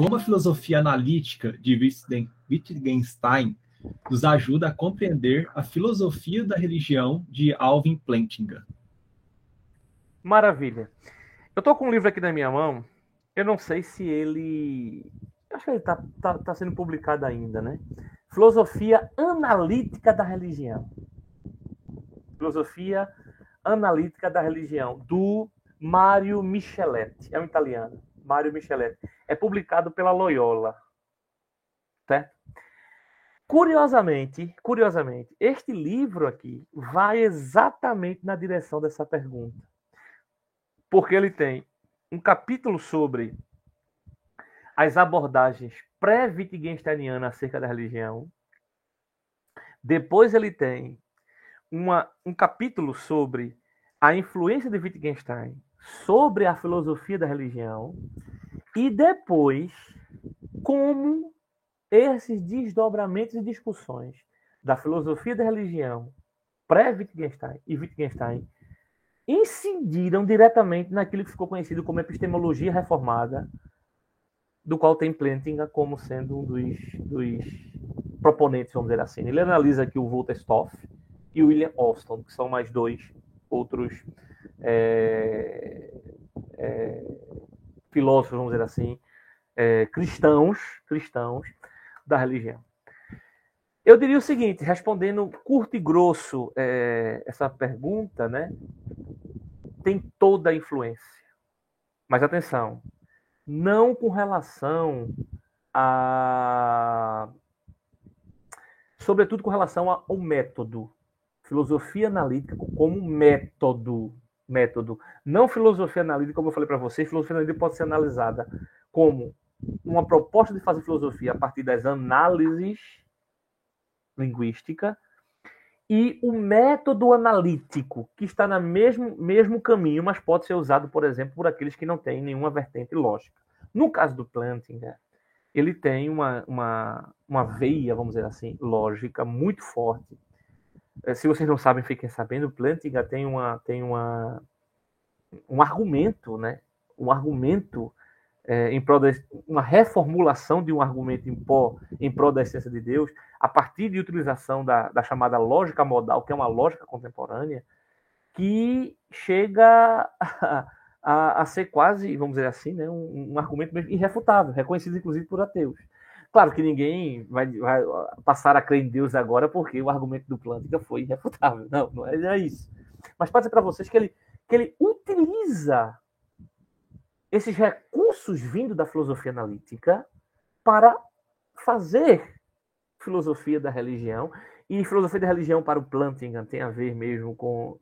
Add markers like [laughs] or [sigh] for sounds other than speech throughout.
como a filosofia analítica de Wittgenstein nos ajuda a compreender a filosofia da religião de Alvin Plantinga. Maravilha. Eu estou com um livro aqui na minha mão. Eu não sei se ele. Acho que ele está tá, tá sendo publicado ainda, né? Filosofia Analítica da Religião. Filosofia Analítica da Religião, do Mário Micheletti. É um italiano. Mário Micheletti. É publicado pela Loyola. Certo? Curiosamente, curiosamente, este livro aqui vai exatamente na direção dessa pergunta. Porque ele tem um capítulo sobre as abordagens pré-Wittgensteinianas acerca da religião. Depois ele tem uma, um capítulo sobre a influência de Wittgenstein sobre a filosofia da religião. E depois, como esses desdobramentos e discussões da filosofia da religião pré-Wittgenstein e Wittgenstein incidiram diretamente naquilo que ficou conhecido como epistemologia reformada, do qual tem Plantinga como sendo um dos, dos proponentes, vamos dizer assim. Ele analisa aqui o Walter Stoff e o William Austin, que são mais dois outros é, é, filósofos, vamos dizer assim, é, cristãos, cristãos da religião. Eu diria o seguinte, respondendo curto e grosso é, essa pergunta, né? Tem toda a influência. Mas atenção, não com relação a. Sobretudo com relação ao método. Filosofia analítica como método. Método. Não filosofia analítica, como eu falei para vocês, filosofia analítica pode ser analisada como uma proposta de fazer filosofia a partir das análises linguística e o método analítico, que está no mesmo, mesmo caminho, mas pode ser usado, por exemplo, por aqueles que não têm nenhuma vertente lógica. No caso do Plantinga, ele tem uma, uma, uma veia, vamos dizer assim, lógica muito forte. Eh, se vocês não sabem, fiquem sabendo, Plantinga tem, uma, tem uma, um argumento, né? um argumento é, em prol de, uma reformulação de um argumento em, pó, em prol da essência de Deus, a partir de utilização da, da chamada lógica modal, que é uma lógica contemporânea, que chega [laughs] a, a, a ser quase, vamos dizer assim, né, um, um, argumento irrefutável, reconhecido inclusive por ateus. Claro que ninguém vai, vai passar a crer em Deus agora porque o argumento do Plântica foi irrefutável. Não, não é, é isso. Mas pode ser para vocês que ele, que ele utiliza esses recursos vindo da filosofia analítica para fazer filosofia da religião. E filosofia da religião para o Plantinga tem a ver mesmo com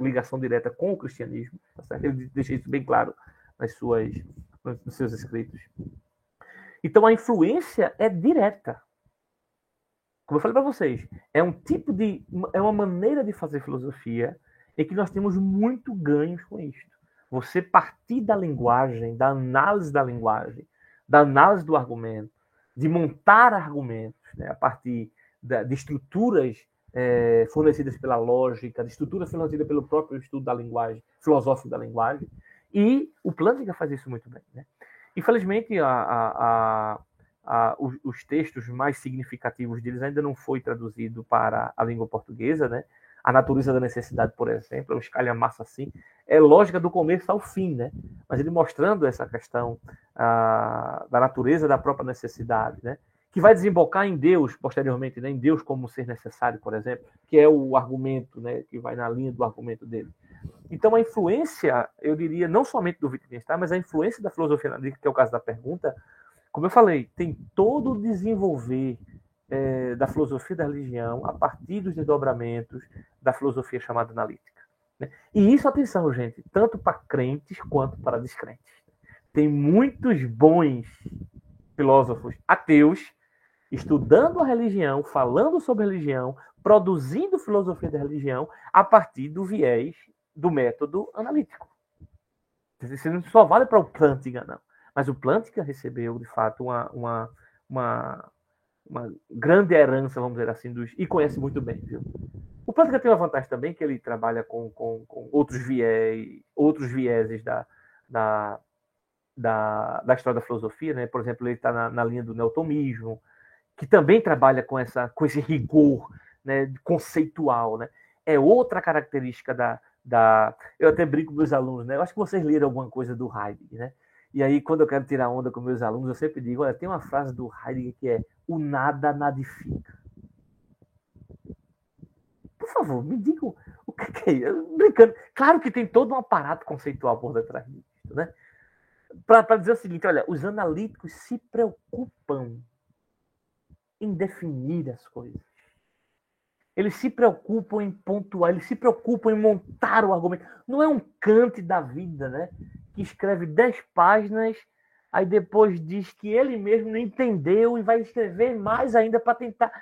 ligação direta com o cristianismo. Tá Ele deixa isso bem claro nas suas, nos seus escritos. Então a influência é direta. Como eu falei para vocês, é um tipo de. é uma maneira de fazer filosofia em que nós temos muito ganhos com isto. Você partir da linguagem, da análise da linguagem, da análise do argumento, de montar argumentos né, a partir da, de estruturas é, fornecidas pela lógica, de estruturas fornecidas pelo próprio estudo da linguagem, filosófico da linguagem. E o Plantinga faz isso muito bem. Né? Infelizmente, a, a, a, os, os, textos mais significativos deles ainda não foi traduzido para a língua portuguesa, né? a natureza da necessidade, por exemplo, é um escalha-massa assim, é lógica do começo ao fim, né? Mas ele mostrando essa questão ah, da natureza da própria necessidade, né? Que vai desembocar em Deus posteriormente, né? Em Deus como ser necessário, por exemplo, que é o argumento, né? Que vai na linha do argumento dele. Então a influência, eu diria, não somente do Wittgenstein, mas a influência da filosofia analítica, que é o caso da pergunta, como eu falei, tem todo o desenvolver é, da filosofia da religião a partir dos desdobramentos da filosofia chamada analítica. Né? E isso, atenção, gente, tanto para crentes quanto para descrentes. Tem muitos bons filósofos ateus estudando a religião, falando sobre religião, produzindo filosofia da religião a partir do viés do método analítico. Isso não só vale para o Plantinga, não. Mas o Plantinga recebeu, de fato, uma, uma, uma, uma grande herança, vamos dizer assim, dos, e conhece muito bem, viu? O Plantinga tem uma vantagem também que ele trabalha com, com, com outros viés, outros vieses da, da, da, da história da filosofia, né? Por exemplo, ele está na, na, linha do neotomismo, que também trabalha com, essa, com esse rigor né, conceitual, né? É outra característica da, da... Eu até brinco com meus alunos, né? Eu acho que vocês leram alguma coisa do Heidegger, né? E aí, quando eu quero tirar onda com meus alunos, eu sempre digo, olha, tem uma frase do Heidegger que é o nada nadifica. Por favor, me diga o que é isso. Brincando. Claro que tem todo um aparato conceitual por detrás disso, né? Para dizer o seguinte, olha, os analíticos se preocupam em definir as coisas. Eles se preocupam em pontuar, eles se preocupam em montar o argumento. Não é um Kant da vida, né? Que escreve dez páginas, aí depois diz que ele mesmo não entendeu e vai escrever mais ainda para tentar.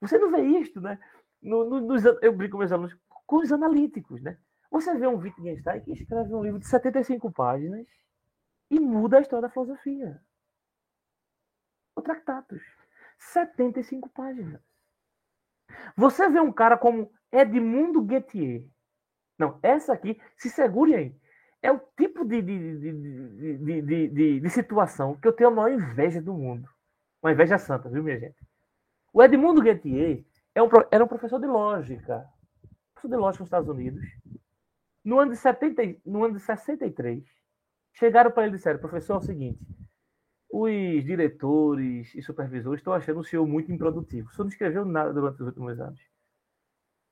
Você não vê isto, né? No, no, nos, eu brinco com meus alunos com os analíticos, né? Você vê um Wittgenstein que escreve um livro de 75 páginas e muda a história da filosofia. O Tractatus. 75 páginas. Você vê um cara como Edmundo Guettier. Não, essa aqui, se segure aí. É o tipo de, de, de, de, de, de situação que eu tenho a maior inveja do mundo. Uma inveja santa, viu, minha gente? O Edmundo Guettier é um, era um professor de lógica. Professor de lógica nos Estados Unidos. No ano de, 70, no ano de 63, chegaram para ele e disseram, professor, é o seguinte, os diretores e supervisores estão achando o senhor muito improdutivo. O senhor não escreveu nada durante os últimos anos.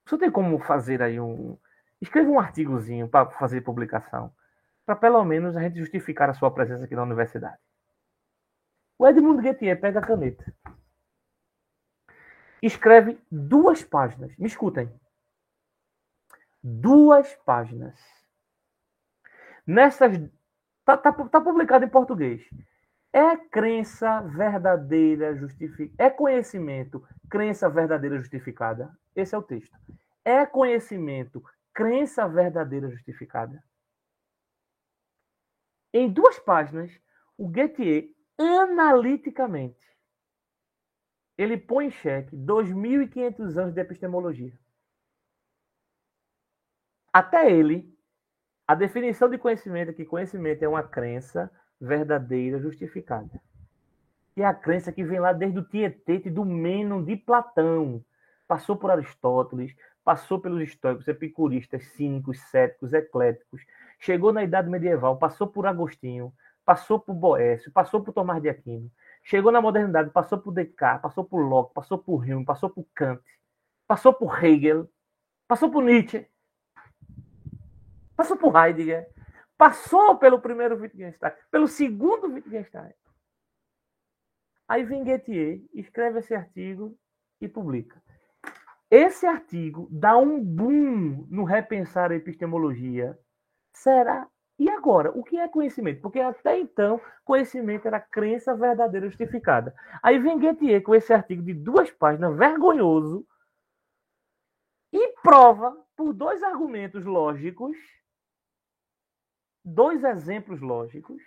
O senhor tem como fazer aí um. Escreva um artigozinho para fazer publicação, para pelo menos a gente justificar a sua presença aqui na universidade. O Edmundo Guettier pega a caneta. Escreve duas páginas. Me escutem. Duas páginas. Nessas. Está tá, tá publicado em português. É crença verdadeira justificada. É conhecimento, crença verdadeira justificada. Esse é o texto. É conhecimento, crença verdadeira justificada. Em duas páginas, o Gettier, analiticamente, ele põe em xeque 2.500 anos de epistemologia. Até ele, a definição de conhecimento é que conhecimento é uma crença verdadeira justificada. E a crença que vem lá desde o Tietete do Mênon de Platão, passou por Aristóteles, passou pelos estoicos, epicuristas, cínicos, céticos, ecléticos, chegou na Idade Medieval, passou por Agostinho, passou por Boécio, passou por Tomás de Aquino, chegou na modernidade, passou por Descartes, passou por Locke, passou por Hume, passou por Kant, passou por Hegel, passou por Nietzsche, passou por Heidegger, Passou pelo primeiro Wittgenstein, pelo segundo Wittgenstein. Aí vem Gettier, escreve esse artigo e publica. Esse artigo dá um boom no repensar a epistemologia. Será? E agora, o que é conhecimento? Porque até então, conhecimento era crença verdadeira justificada. Aí vem Gettier com esse artigo de duas páginas, vergonhoso, e prova, por dois argumentos lógicos, dois exemplos lógicos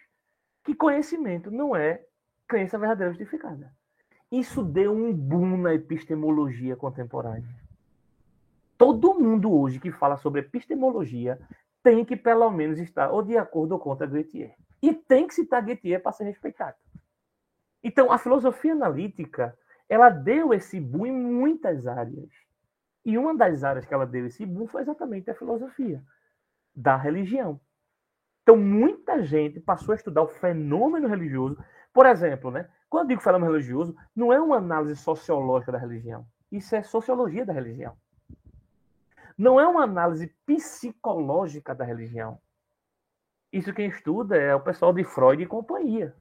que conhecimento não é crença verdadeira justificada. Isso deu um boom na epistemologia contemporânea. Todo mundo hoje que fala sobre epistemologia tem que, pelo menos, estar ou de acordo ou contra Gettier. E tem que citar Gettier para ser respeitado. Então, a filosofia analítica, ela deu esse boom em muitas áreas. E uma das áreas que ela deu esse boom foi exatamente a filosofia da religião. Então, muita gente passou a estudar o fenômeno religioso. Por exemplo, né? quando eu digo fenômeno religioso, não é uma análise sociológica da religião. Isso é sociologia da religião. Não é uma análise psicológica da religião. Isso quem estuda é o pessoal de Freud e companhia.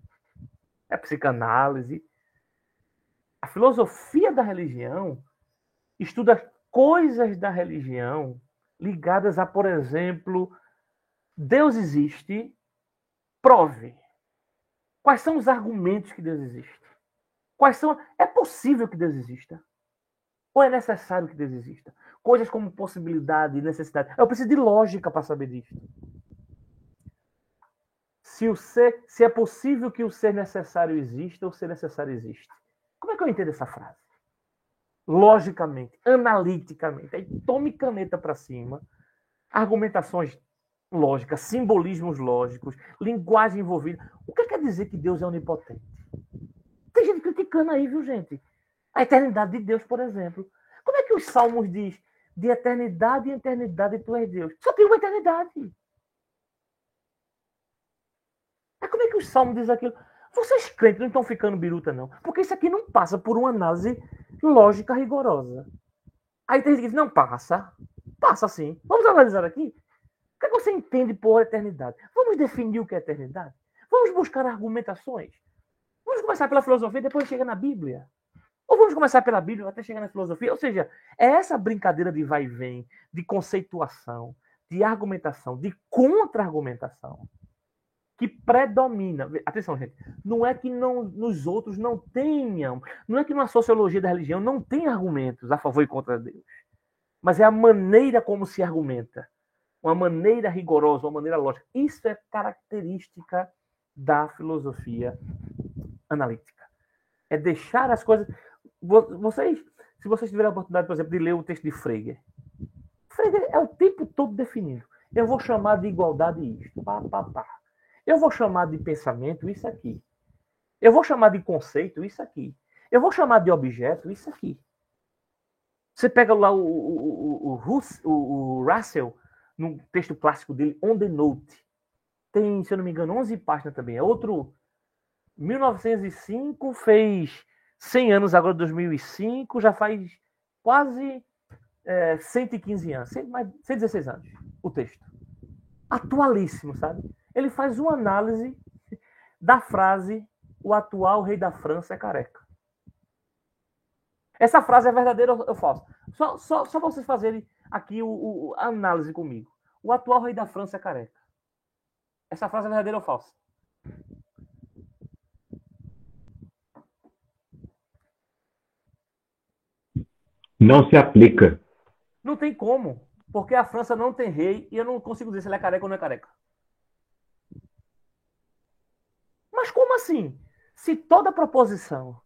É psicanálise. A filosofia da religião estuda coisas da religião ligadas a, por exemplo, Deus existe, prove. Quais são os argumentos que Deus existe? Quais são. É possível que Deus exista? Ou é necessário que Deus exista? Coisas como possibilidade e necessidade. Eu preciso de lógica para saber disso. Se, o ser, se é possível que o ser necessário exista, o ser necessário existe. Como é que eu entendo essa frase? Logicamente, analiticamente. Aí tome caneta para cima, argumentações lógica, simbolismos lógicos, linguagem envolvida. O que quer dizer que Deus é onipotente? Tem gente criticando aí, viu, gente? A eternidade de Deus, por exemplo. Como é que os salmos diz de eternidade em eternidade tu és Deus? Só tem uma eternidade. Mas como é que os salmos diz aquilo? Vocês crentes não estão ficando biruta, não. Porque isso aqui não passa por uma análise lógica rigorosa. Aí tem gente que diz, não passa. Passa sim. Vamos analisar aqui. O que, é que você entende por eternidade? Vamos definir o que é eternidade? Vamos buscar argumentações? Vamos começar pela filosofia e depois chega na Bíblia? Ou vamos começar pela Bíblia até chegar na filosofia? Ou seja, é essa brincadeira de vai e vem, de conceituação, de argumentação, de contra-argumentação, que predomina. Atenção, gente. Não é que não, nos outros não tenham, não é que na sociologia da religião não tem argumentos a favor e contra Deus. Mas é a maneira como se argumenta uma maneira rigorosa, uma maneira lógica. Isso é característica da filosofia analítica. É deixar as coisas. Vocês, se vocês tiverem a oportunidade, por exemplo, de ler o texto de Frege, Frege é o tempo todo definindo. Eu vou chamar de igualdade isto, pá, pá, pá. Eu vou chamar de pensamento isso aqui. Eu vou chamar de conceito isso aqui. Eu vou chamar de objeto isso aqui. Você pega lá o, o, o, o, o Russell, num texto clássico dele, On the Note. Tem, se eu não me engano, 11 páginas também. É outro. 1905 fez 100 anos agora, 2005, já faz quase é, 115 anos, 116 anos, o texto. Atualíssimo, sabe? Ele faz uma análise da frase o atual rei da França é careca. Essa frase é verdadeira ou falsa? Só, só, só vocês fazerem aqui o, o, a análise comigo. O atual rei da França é careca. Essa frase é verdadeira ou falsa? Não se aplica. Não tem como. Porque a França não tem rei e eu não consigo dizer se ele é careca ou não é careca. Mas como assim? Se toda proposição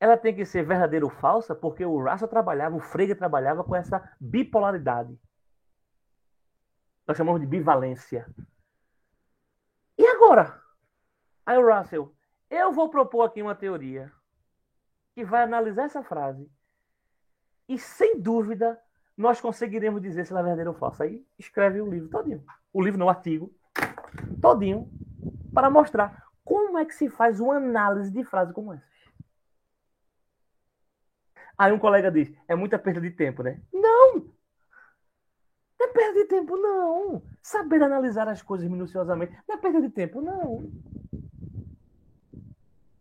ela tem que ser verdadeira ou falsa, porque o Russell trabalhava, o Frege trabalhava com essa bipolaridade. Nós chamamos de bivalência. E agora? Aí o Russell, eu vou propor aqui uma teoria que vai analisar essa frase e, sem dúvida, nós conseguiremos dizer se ela é verdadeira ou falsa. Aí escreve o livro todinho. O livro, não, o artigo. Todinho. Para mostrar como é que se faz uma análise de frase como essa. Aí um colega diz: é muita perda de tempo, né? Não! Não é perda de tempo, não. Saber analisar as coisas minuciosamente não é perda de tempo, não.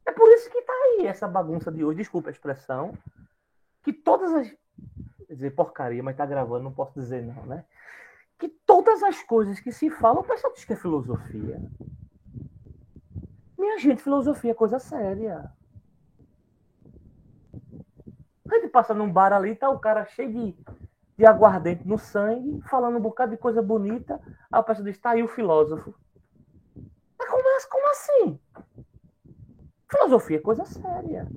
É por isso que tá aí essa bagunça de hoje, desculpa a expressão, que todas as. Quer dizer, porcaria, mas tá gravando, não posso dizer não, né? Que todas as coisas que se falam, o pessoal diz que é filosofia. Minha gente, filosofia é coisa séria. A gente passa num bar ali, tá o cara cheio de, de aguardente no sangue, falando um bocado de coisa bonita. A pessoa diz, tá aí o filósofo. Mas como, como assim? Filosofia é coisa séria.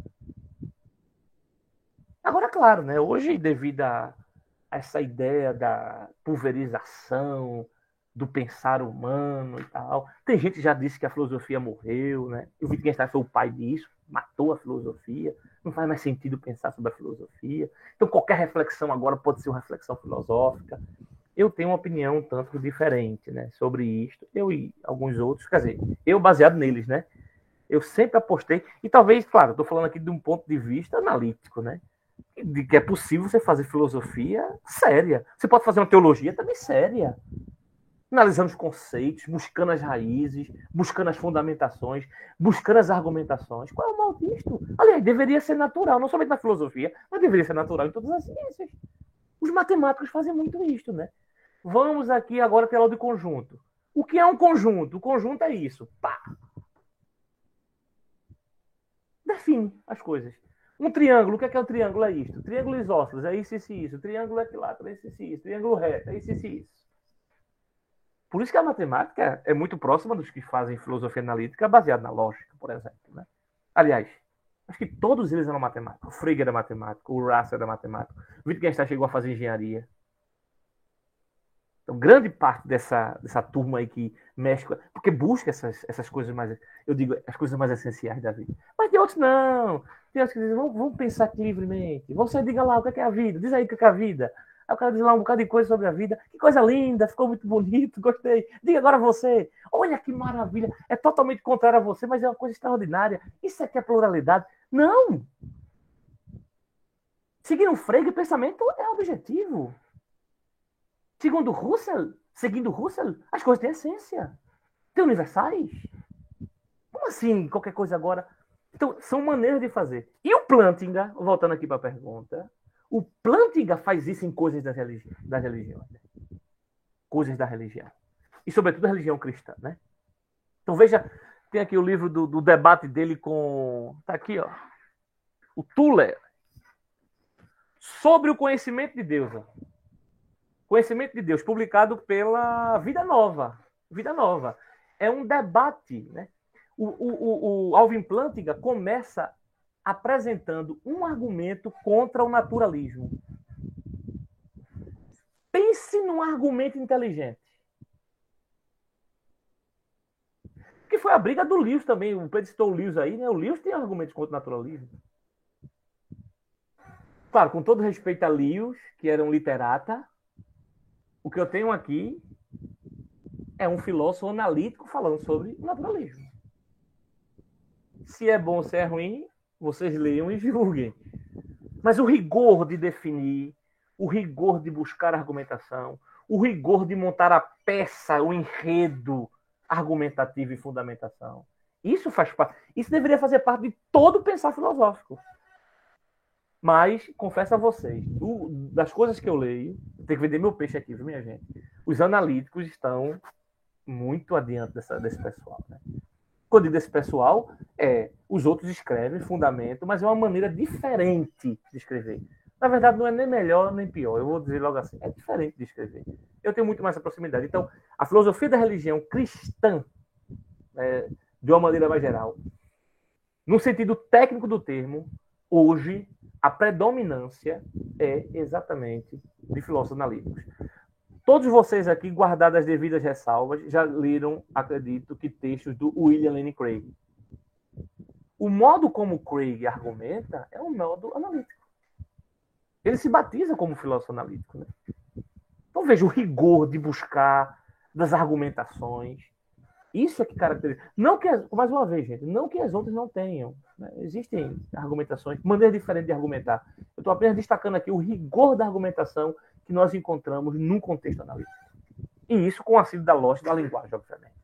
Agora, claro, né? Hoje, devido a essa ideia da pulverização, do pensar humano e tal. Tem gente que já disse que a filosofia morreu, né? O Wittgenstein foi o pai disso, matou a filosofia não faz mais sentido pensar sobre a filosofia. Então, qualquer reflexão agora pode ser uma reflexão filosófica. Eu tenho uma opinião um tanto diferente né, sobre isto. Eu e alguns outros, quer dizer, eu baseado neles, né? Eu sempre apostei, e talvez, claro, estou falando aqui de um ponto de vista analítico, né? De que é possível você fazer filosofia séria. Você pode fazer uma teologia também séria analisando os conceitos, buscando as raízes, buscando as fundamentações, buscando as argumentações. Qual é o mal disto? Aliás, deveria ser natural, não somente na filosofia, mas deveria ser natural em todas as ciências. Os matemáticos fazem muito isto, né? Vamos aqui agora aula de conjunto. O que é um conjunto? O conjunto é isso. Pá! Define as coisas. Um triângulo, o que é, que é um triângulo? É isto. Triângulo isósceles, é isso, isso, isso. Triângulo equilátero, é isso, isso. Triângulo reto, é isso, isso, isso. Por isso que a matemática é muito próxima dos que fazem filosofia analítica baseada na lógica, por exemplo. Né? Aliás, acho que todos eles eram matemáticos. O Frege era matemático, o Russell era matemático, o Wittgenstein chegou a fazer engenharia. Então, grande parte dessa, dessa turma aí que mexe, porque busca essas, essas coisas mais, eu digo, as coisas mais essenciais da vida. Mas tem outros não. Tem outros que dizem, vamos, vamos pensar aqui livremente. Você diga lá o que é, é a vida, diz aí o que é a vida. Aí o cara diz lá um bocado de coisa sobre a vida. Que coisa linda, ficou muito bonito, gostei. Diga agora você. Olha que maravilha. É totalmente contrário a você, mas é uma coisa extraordinária. Isso aqui é pluralidade. Não! Seguir um freio, pensamento é objetivo. Segundo Russell, seguindo Russell, as coisas têm essência. Têm universais. Como assim qualquer coisa agora? Então, são maneiras de fazer. E o Plantinga, voltando aqui para a pergunta, o Plantinga faz isso em coisas das, religi das religiões. Né? Coisas da religião. E, sobretudo, a religião cristã. Né? Então, veja, tem aqui o livro do, do debate dele com. Está aqui, ó. O Tuller. Sobre o conhecimento de Deus. Ó. Conhecimento de Deus, publicado pela Vida Nova. Vida Nova. É um debate. Né? O, o, o, o Alvin Plantinga começa apresentando um argumento contra o naturalismo. Pense num argumento inteligente. Que foi a briga do Lewis também. O Pedro citou o Lewis aí, né? O Lewis tem argumentos contra o naturalismo. Claro, com todo respeito a Lewis, que era um literata, o que eu tenho aqui é um filósofo analítico falando sobre naturalismo. Se é bom se é ruim, vocês leiam e julguem. Mas o rigor de definir, o rigor de buscar argumentação, o rigor de montar a peça, o enredo argumentativo e fundamentação. Isso faz parte. Isso deveria fazer parte de todo pensar filosófico. Mas, confesso a vocês, do, das coisas que eu leio, tem que vender meu peixe aqui, viu, minha gente? Os analíticos estão muito adiante dessa, desse pessoal. Né? Quando digo desse pessoal, é os outros escrevem, fundamento, mas é uma maneira diferente de escrever. Na verdade, não é nem melhor nem pior. Eu vou dizer logo assim, é diferente de escrever. Eu tenho muito mais essa proximidade. Então, a filosofia da religião cristã, é, de uma maneira mais geral, no sentido técnico do termo, hoje a predominância é exatamente de filósofos analíticos. Todos vocês aqui, guardadas as devidas ressalvas, já leram, acredito, que textos do William Lane Craig. O modo como Craig argumenta é um modo analítico. Ele se batiza como filósofo analítico. Né? Então veja o rigor de buscar das argumentações. Isso é que caracteriza. Não que, mais uma vez, gente, não que as outras não tenham. Né? Existem argumentações, maneiras diferentes de argumentar. Eu estou apenas destacando aqui o rigor da argumentação que nós encontramos num contexto analítico. E isso com o auxílio da lógica da linguagem, obviamente.